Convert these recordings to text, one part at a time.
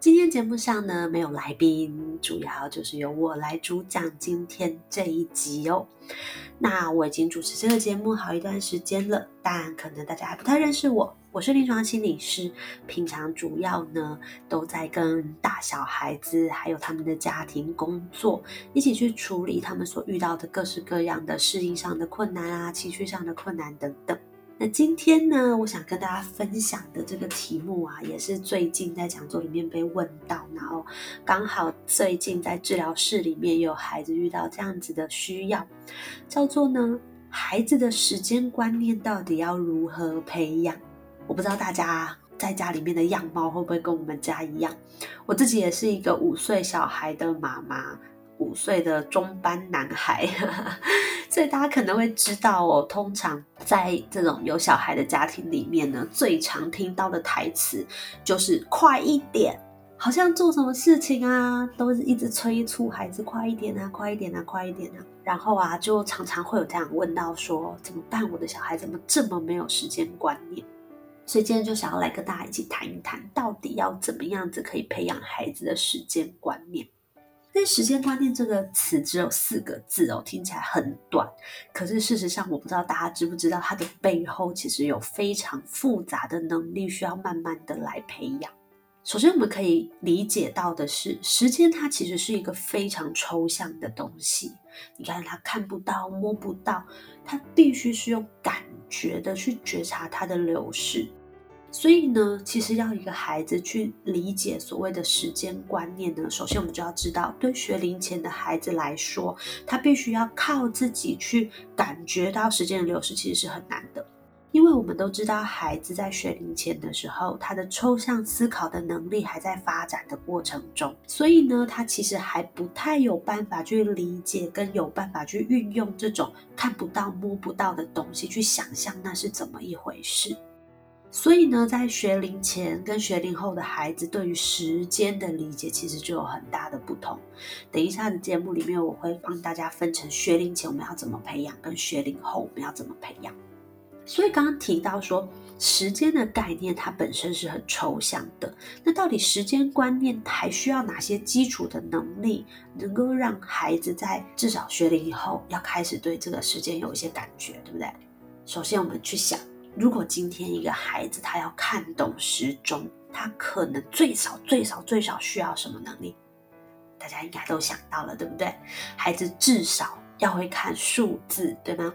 今天节目上呢没有来宾，主要就是由我来主讲今天这一集哦。那我已经主持这个节目好一段时间了，但可能大家还不太认识我。我是临床心理师，平常主要呢都在跟大小孩子还有他们的家庭工作，一起去处理他们所遇到的各式各样的适应上的困难啊、情绪上的困难等等。那今天呢，我想跟大家分享的这个题目啊，也是最近在讲座里面被问到，然后刚好最近在治疗室里面有孩子遇到这样子的需要，叫做呢，孩子的时间观念到底要如何培养？我不知道大家在家里面的样貌会不会跟我们家一样，我自己也是一个五岁小孩的妈妈。五岁的中班男孩，所以大家可能会知道哦。通常在这种有小孩的家庭里面呢，最常听到的台词就是“快一点”，好像做什么事情啊，都是一直催促孩子快一点啊，快一点啊，快一点啊。然后啊，就常常会有这样问到说：“怎么办？我的小孩怎么这么没有时间观念？”所以今天就想要来跟大家一起谈一谈，到底要怎么样子可以培养孩子的时间观念。但时间观念这个词只有四个字哦，听起来很短。可是事实上，我不知道大家知不知道，它的背后其实有非常复杂的能力，需要慢慢的来培养。首先，我们可以理解到的是，时间它其实是一个非常抽象的东西。你看，它看不到、摸不到，它必须是用感觉的去觉察它的流逝。所以呢，其实要一个孩子去理解所谓的时间观念呢，首先我们就要知道，对学龄前的孩子来说，他必须要靠自己去感觉到时间的流逝，其实是很难的。因为我们都知道，孩子在学龄前的时候，他的抽象思考的能力还在发展的过程中，所以呢，他其实还不太有办法去理解，跟有办法去运用这种看不到、摸不到的东西去想象那是怎么一回事。所以呢，在学龄前跟学龄后的孩子对于时间的理解，其实就有很大的不同。等一下的节目里面，我会帮大家分成学龄前我们要怎么培养，跟学龄后我们要怎么培养。所以刚刚提到说，时间的概念它本身是很抽象的。那到底时间观念还需要哪些基础的能力，能够让孩子在至少学龄以后要开始对这个时间有一些感觉，对不对？首先我们去想。如果今天一个孩子他要看懂时钟，他可能最少最少最少需要什么能力？大家应该都想到了，对不对？孩子至少要会看数字，对吗？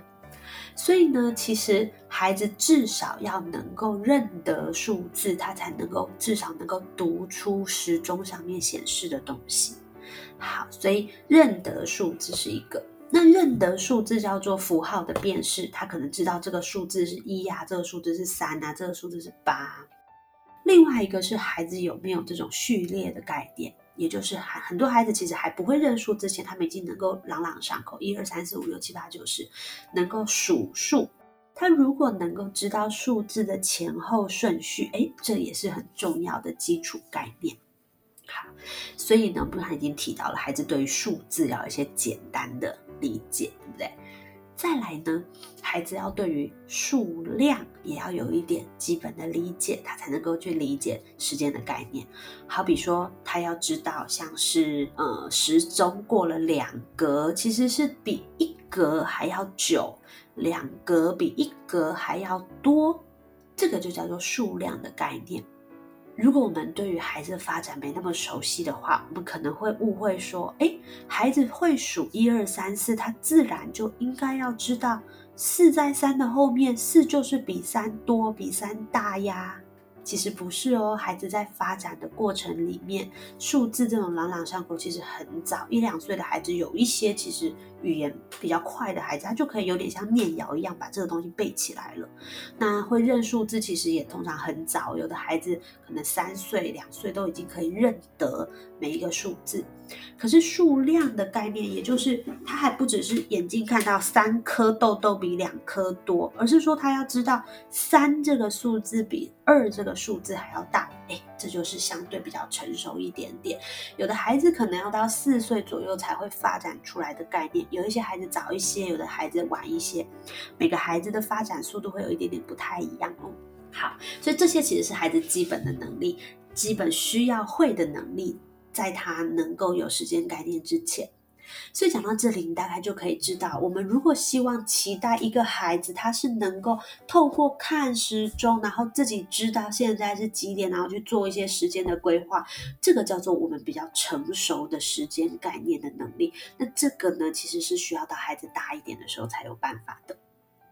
所以呢，其实孩子至少要能够认得数字，他才能够至少能够读出时钟上面显示的东西。好，所以认得数字是一个。那认得数字叫做符号的辨识，他可能知道这个数字是一呀，这个数字是三啊，这个数字是八。另外一个是孩子有没有这种序列的概念，也就是很很多孩子其实还不会认数之前，他们已经能够朗朗上口，一二三四五六七八九十，能够数数。他如果能够知道数字的前后顺序，哎，这也是很重要的基础概念。好，所以呢，不是已经提到了，孩子对于数字要有一些简单的。理解对不对？再来呢，孩子要对于数量也要有一点基本的理解，他才能够去理解时间的概念。好比说，他要知道，像是呃时钟过了两格，其实是比一格还要久，两格比一格还要多，这个就叫做数量的概念。如果我们对于孩子的发展没那么熟悉的话，我们可能会误会说，哎，孩子会数一二三四，他自然就应该要知道四在三的后面，四就是比三多，比三大呀。其实不是哦，孩子在发展的过程里面，数字这种朗朗上口，其实很早，一两岁的孩子有一些其实。语言比较快的孩子，他就可以有点像念谣一样把这个东西背起来了。那会认数字，其实也通常很早，有的孩子可能三岁、两岁都已经可以认得每一个数字。可是数量的概念，也就是他还不只是眼睛看到三颗豆豆比两颗多，而是说他要知道三这个数字比二这个数字还要大。哎，这就是相对比较成熟一点点。有的孩子可能要到四岁左右才会发展出来的概念，有一些孩子早一些，有的孩子晚一些。每个孩子的发展速度会有一点点不太一样哦。好，所以这些其实是孩子基本的能力，基本需要会的能力，在他能够有时间概念之前。所以讲到这里，你大概就可以知道，我们如果希望期待一个孩子，他是能够透过看时钟，然后自己知道现在是几点，然后去做一些时间的规划，这个叫做我们比较成熟的时间概念的能力。那这个呢，其实是需要到孩子大一点的时候才有办法的。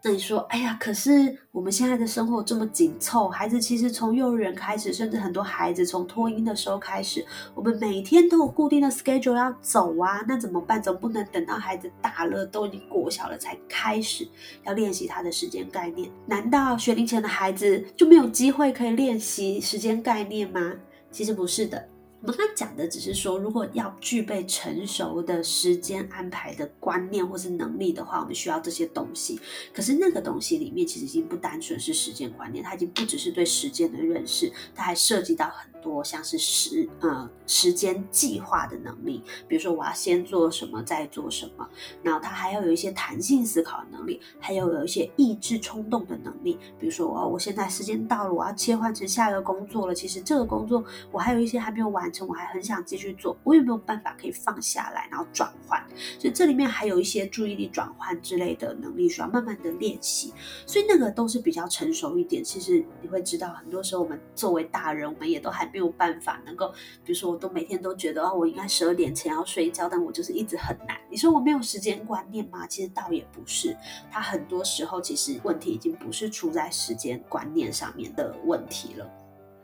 那你说，哎呀，可是我们现在的生活这么紧凑，孩子其实从幼儿园开始，甚至很多孩子从托婴的时候开始，我们每天都有固定的 schedule 要走啊，那怎么办？总不能等到孩子大了，都已经国小了才开始要练习他的时间概念？难道学龄前的孩子就没有机会可以练习时间概念吗？其实不是的。我们刚讲的只是说，如果要具备成熟的时间安排的观念或是能力的话，我们需要这些东西。可是那个东西里面其实已经不单纯是时间观念，它已经不只是对时间的认识，它还涉及到很。多像是时呃时间计划的能力，比如说我要先做什么再做什么，然后它还要有一些弹性思考的能力，还有有一些意志冲动的能力，比如说我我现在时间到了，我要切换成下一个工作了，其实这个工作我还有一些还没有完成，我还很想继续做，我有没有办法可以放下来，然后转换？所以这里面还有一些注意力转换之类的能力需要慢慢的练习，所以那个都是比较成熟一点。其实你会知道，很多时候我们作为大人，我们也都还。没有办法能够，比如说，我都每天都觉得哦，我应该十二点前要睡觉，但我就是一直很难。你说我没有时间观念吗？其实倒也不是，他很多时候其实问题已经不是出在时间观念上面的问题了。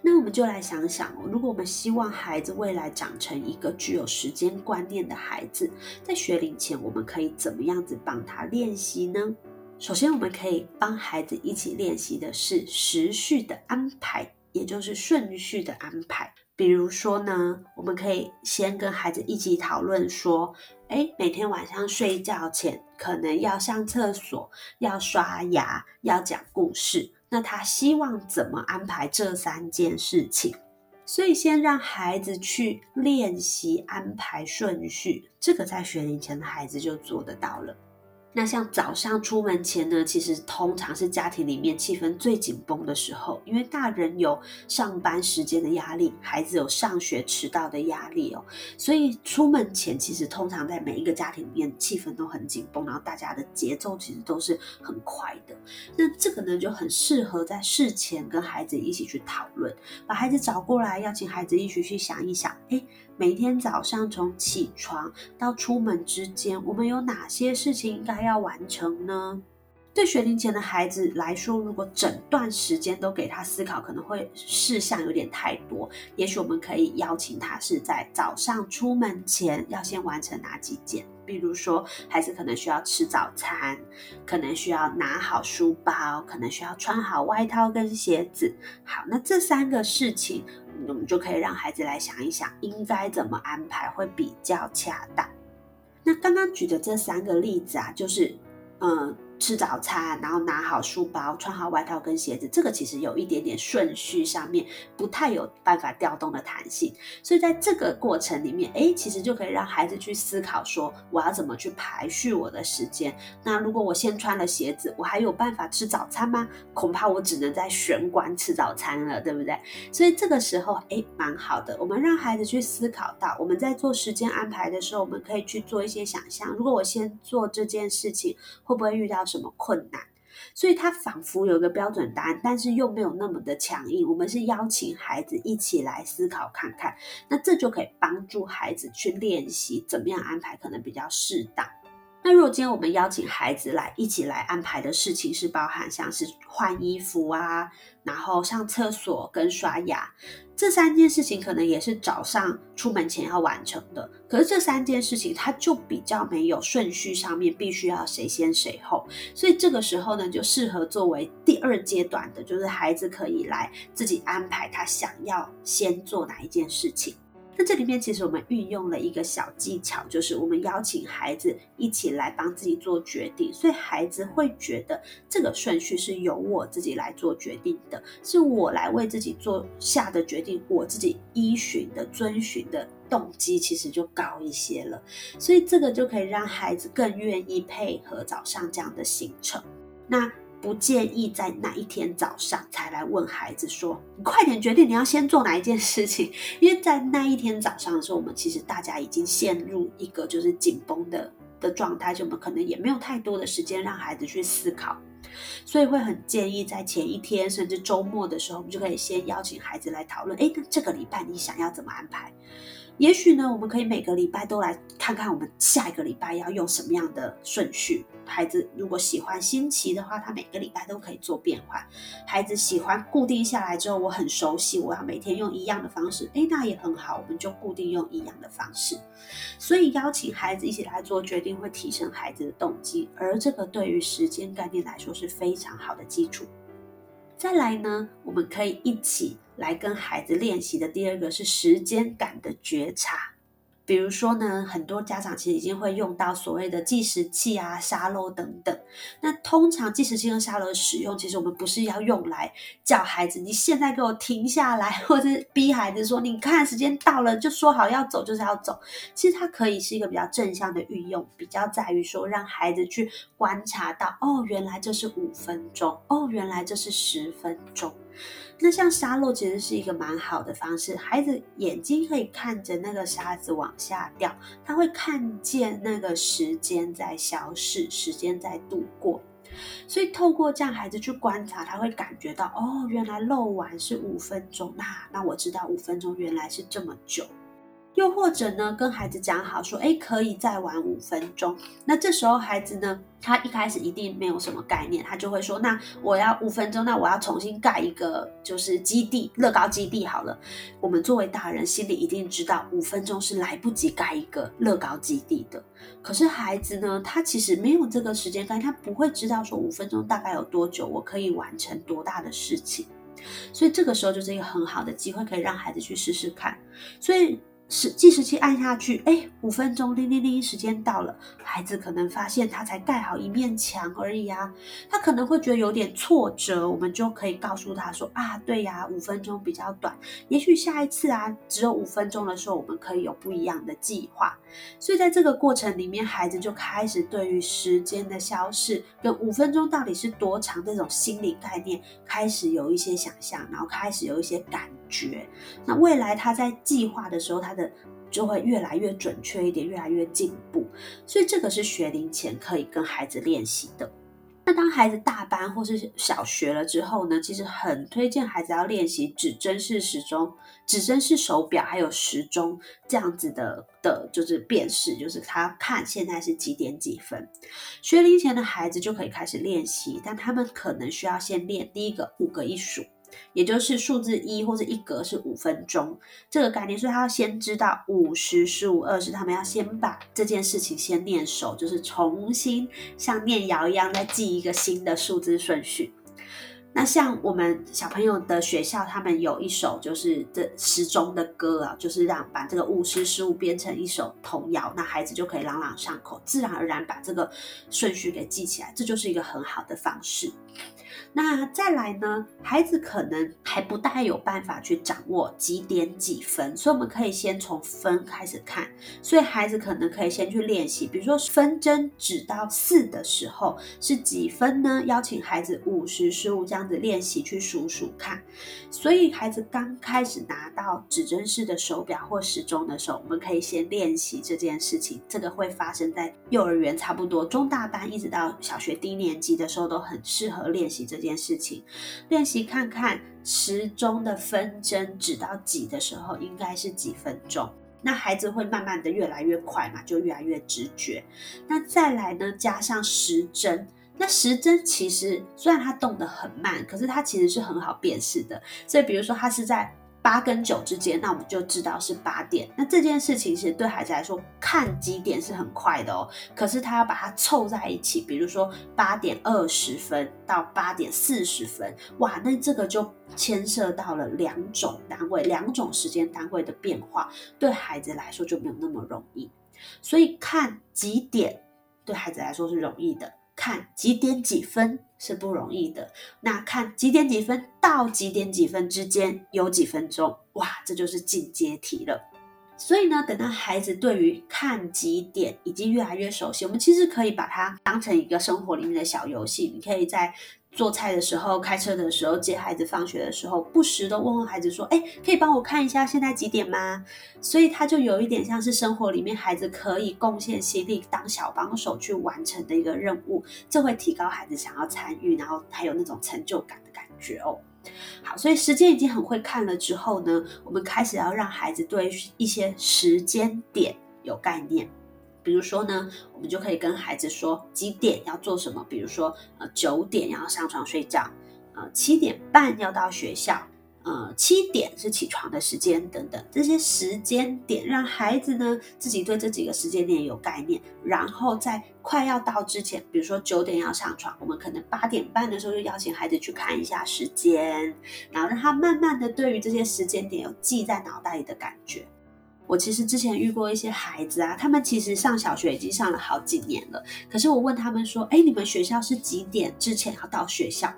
那我们就来想想，如果我们希望孩子未来长成一个具有时间观念的孩子，在学龄前我们可以怎么样子帮他练习呢？首先，我们可以帮孩子一起练习的是时序的安排。也就是顺序的安排，比如说呢，我们可以先跟孩子一起讨论说，哎，每天晚上睡觉前可能要上厕所、要刷牙、要讲故事，那他希望怎么安排这三件事情？所以先让孩子去练习安排顺序，这个在学龄前的孩子就做得到了。那像早上出门前呢，其实通常是家庭里面气氛最紧绷的时候，因为大人有上班时间的压力，孩子有上学迟到的压力哦，所以出门前其实通常在每一个家庭里面气氛都很紧绷，然后大家的节奏其实都是很快的。那这个呢就很适合在事前跟孩子一起去讨论，把孩子找过来，邀请孩子一起去想一想，哎。每天早上从起床到出门之间，我们有哪些事情应该要要完成呢？对学龄前的孩子来说，如果整段时间都给他思考，可能会事项有点太多。也许我们可以邀请他是在早上出门前要先完成哪几件，比如说孩子可能需要吃早餐，可能需要拿好书包，可能需要穿好外套跟鞋子。好，那这三个事情。我们就可以让孩子来想一想，应该怎么安排会比较恰当。那刚刚举的这三个例子啊，就是，嗯。吃早餐，然后拿好书包，穿好外套跟鞋子，这个其实有一点点顺序上面不太有办法调动的弹性，所以在这个过程里面，哎，其实就可以让孩子去思考说，我要怎么去排序我的时间。那如果我先穿了鞋子，我还有办法吃早餐吗？恐怕我只能在玄关吃早餐了，对不对？所以这个时候，哎，蛮好的，我们让孩子去思考到，我们在做时间安排的时候，我们可以去做一些想象，如果我先做这件事情，会不会遇到？什么困难？所以他仿佛有一个标准答案，但是又没有那么的强硬。我们是邀请孩子一起来思考看看，那这就可以帮助孩子去练习怎么样安排可能比较适当。那如果今天我们邀请孩子来一起来安排的事情是包含像是换衣服啊，然后上厕所跟刷牙。这三件事情可能也是早上出门前要完成的，可是这三件事情它就比较没有顺序上面必须要谁先谁后，所以这个时候呢就适合作为第二阶段的，就是孩子可以来自己安排他想要先做哪一件事情。那这里面其实我们运用了一个小技巧，就是我们邀请孩子一起来帮自己做决定，所以孩子会觉得这个顺序是由我自己来做决定的，是我来为自己做下的决定，我自己依循的、遵循的动机其实就高一些了，所以这个就可以让孩子更愿意配合早上这样的行程。那。不建议在那一天早上才来问孩子说：“你快点决定你要先做哪一件事情。”因为在那一天早上的时候，我们其实大家已经陷入一个就是紧绷的的状态，就我们可能也没有太多的时间让孩子去思考，所以会很建议在前一天甚至周末的时候，我们就可以先邀请孩子来讨论：“哎，那这个礼拜你想要怎么安排？”也许呢，我们可以每个礼拜都来看看我们下一个礼拜要用什么样的顺序。孩子如果喜欢新奇的话，他每个礼拜都可以做变换。孩子喜欢固定下来之后，我很熟悉，我要每天用一样的方式，诶，那也很好，我们就固定用一样的方式。所以邀请孩子一起来做决定，会提升孩子的动机，而这个对于时间概念来说是非常好的基础。再来呢，我们可以一起来跟孩子练习的第二个是时间感的觉察。比如说呢，很多家长其实已经会用到所谓的计时器啊、沙漏等等。那通常计时器跟沙漏的使用，其实我们不是要用来叫孩子你现在给我停下来，或者逼孩子说你看时间到了就说好要走就是要走。其实它可以是一个比较正向的运用，比较在于说让孩子去观察到，哦，原来这是五分钟，哦，原来这是十分钟。那像沙漏其实是一个蛮好的方式，孩子眼睛可以看着那个沙子往下掉，他会看见那个时间在消逝，时间在度过，所以透过这样孩子去观察，他会感觉到哦，原来漏完是五分钟，那那我知道五分钟原来是这么久。又或者呢，跟孩子讲好说，哎，可以再玩五分钟。那这时候孩子呢，他一开始一定没有什么概念，他就会说，那我要五分钟，那我要重新盖一个就是基地，乐高基地好了。我们作为大人，心里一定知道五分钟是来不及盖一个乐高基地的。可是孩子呢，他其实没有这个时间概念，他不会知道说五分钟大概有多久，我可以完成多大的事情。所以这个时候就是一个很好的机会，可以让孩子去试试看。所以。是计时器按下去，哎，五分钟，叮铃铃，时间到了。孩子可能发现他才盖好一面墙而已啊，他可能会觉得有点挫折。我们就可以告诉他说啊，对呀，五分钟比较短，也许下一次啊，只有五分钟的时候，我们可以有不一样的计划。所以在这个过程里面，孩子就开始对于时间的消逝跟五分钟到底是多长这种心理概念开始有一些想象，然后开始有一些感觉。那未来他在计划的时候，他的就会越来越准确一点，越来越进步。所以这个是学龄前可以跟孩子练习的。那当孩子大班或是小学了之后呢，其实很推荐孩子要练习指针式时钟、指针式手表，还有时钟这样子的的，就是辨识，就是他看现在是几点几分。学龄前的孩子就可以开始练习，但他们可能需要先练第一个五个一数。也就是数字一或者一格是五分钟这个概念，所以他要先知道五十、十五、二十，他们要先把这件事情先练熟，就是重新像念瑶一样再记一个新的数字顺序。那像我们小朋友的学校，他们有一首就是这时钟的歌啊，就是让把这个五十、十五编成一首童谣，那孩子就可以朗朗上口，自然而然把这个顺序给记起来，这就是一个很好的方式。那再来呢？孩子可能还不大有办法去掌握几点几分，所以我们可以先从分开始看。所以孩子可能可以先去练习，比如说分针指到四的时候是几分呢？邀请孩子五十、十五这样子练习去数数看。所以孩子刚开始拿到指针式的手表或时钟的时候，我们可以先练习这件事情。这个会发生在幼儿园，差不多中大班一直到小学低年级的时候，都很适合练习。这件事情，练习看看时钟的分针指到几的时候应该是几分钟。那孩子会慢慢的越来越快嘛，就越来越直觉。那再来呢，加上时针，那时针其实虽然它动得很慢，可是它其实是很好辨识的。所以比如说它是在。八跟九之间，那我们就知道是八点。那这件事情其实对孩子来说，看几点是很快的哦。可是他要把它凑在一起，比如说八点二十分到八点四十分，哇，那这个就牵涉到了两种单位、两种时间单位的变化，对孩子来说就没有那么容易。所以看几点对孩子来说是容易的。看几点几分是不容易的，那看几点几分到几点几分之间有几分钟，哇，这就是进阶题了。所以呢，等到孩子对于看几点已经越来越熟悉，我们其实可以把它当成一个生活里面的小游戏，你可以在。做菜的时候、开车的时候、接孩子放学的时候，不时的问问孩子说：“哎，可以帮我看一下现在几点吗？”所以他就有一点像是生活里面孩子可以贡献心力当小帮手去完成的一个任务，这会提高孩子想要参与，然后还有那种成就感的感觉哦。好，所以时间已经很会看了之后呢，我们开始要让孩子对一些时间点有概念。比如说呢，我们就可以跟孩子说几点要做什么，比如说呃九点要上床睡觉，呃七点半要到学校，呃七点是起床的时间等等，这些时间点让孩子呢自己对这几个时间点有概念，然后在快要到之前，比如说九点要上床，我们可能八点半的时候就邀请孩子去看一下时间，然后让他慢慢的对于这些时间点有记在脑袋里的感觉。我其实之前遇过一些孩子啊，他们其实上小学已经上了好几年了。可是我问他们说：“哎，你们学校是几点之前要到学校？”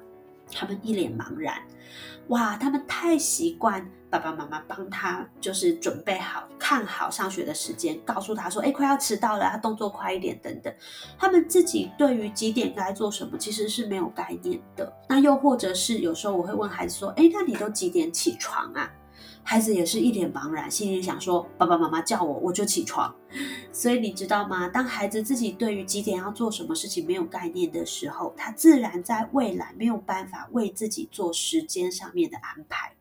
他们一脸茫然。哇，他们太习惯爸爸妈妈帮他就是准备好、看好上学的时间，告诉他说：“哎，快要迟到了，要动作快一点。”等等。他们自己对于几点该做什么其实是没有概念的。那又或者是有时候我会问孩子说：“哎，那你都几点起床啊？”孩子也是一脸茫然，心里想说：“爸爸妈妈叫我，我就起床。”所以你知道吗？当孩子自己对于几点要做什么事情没有概念的时候，他自然在未来没有办法为自己做时间上面的安排。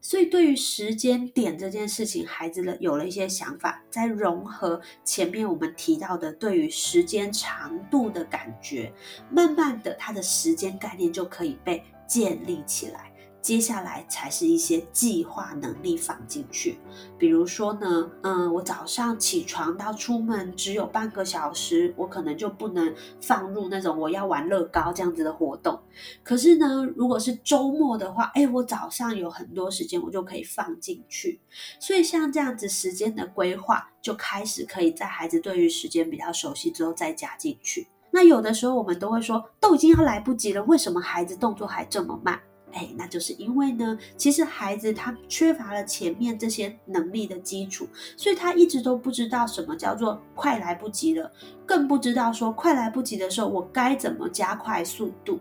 所以对于时间点这件事情，孩子了有了一些想法，在融合前面我们提到的对于时间长度的感觉，慢慢的他的时间概念就可以被建立起来。接下来才是一些计划能力放进去，比如说呢，嗯，我早上起床到出门只有半个小时，我可能就不能放入那种我要玩乐高这样子的活动。可是呢，如果是周末的话，哎，我早上有很多时间，我就可以放进去。所以像这样子时间的规划，就开始可以在孩子对于时间比较熟悉之后再加进去。那有的时候我们都会说，都已经要来不及了，为什么孩子动作还这么慢？哎，那就是因为呢，其实孩子他缺乏了前面这些能力的基础，所以他一直都不知道什么叫做快来不及了，更不知道说快来不及的时候我该怎么加快速度。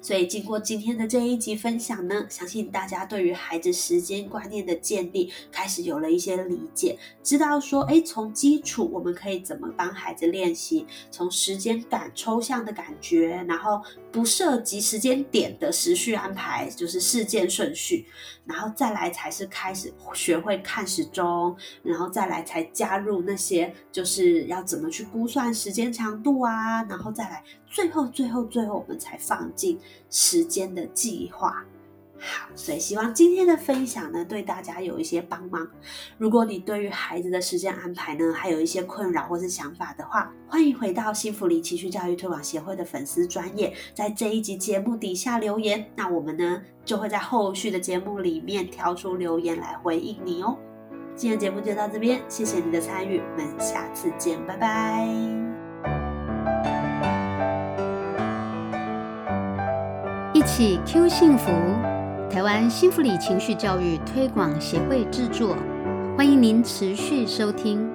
所以，经过今天的这一集分享呢，相信大家对于孩子时间观念的建立开始有了一些理解，知道说，哎，从基础我们可以怎么帮孩子练习，从时间感、抽象的感觉，然后不涉及时间点的时序安排，就是事件顺序，然后再来才是开始学会看时钟，然后再来才加入那些就是要怎么去估算时间长度啊，然后再来。最后，最后，最后，我们才放进时间的计划。好，所以希望今天的分享呢，对大家有一些帮忙。如果你对于孩子的时间安排呢，还有一些困扰或是想法的话，欢迎回到幸福里情绪教育推广协会的粉丝专业，在这一集节目底下留言。那我们呢，就会在后续的节目里面挑出留言来回应你哦。今天节目就到这边，谢谢你的参与，我们下次见，拜拜。起 Q 幸福，台湾幸福里情绪教育推广协会制作，欢迎您持续收听。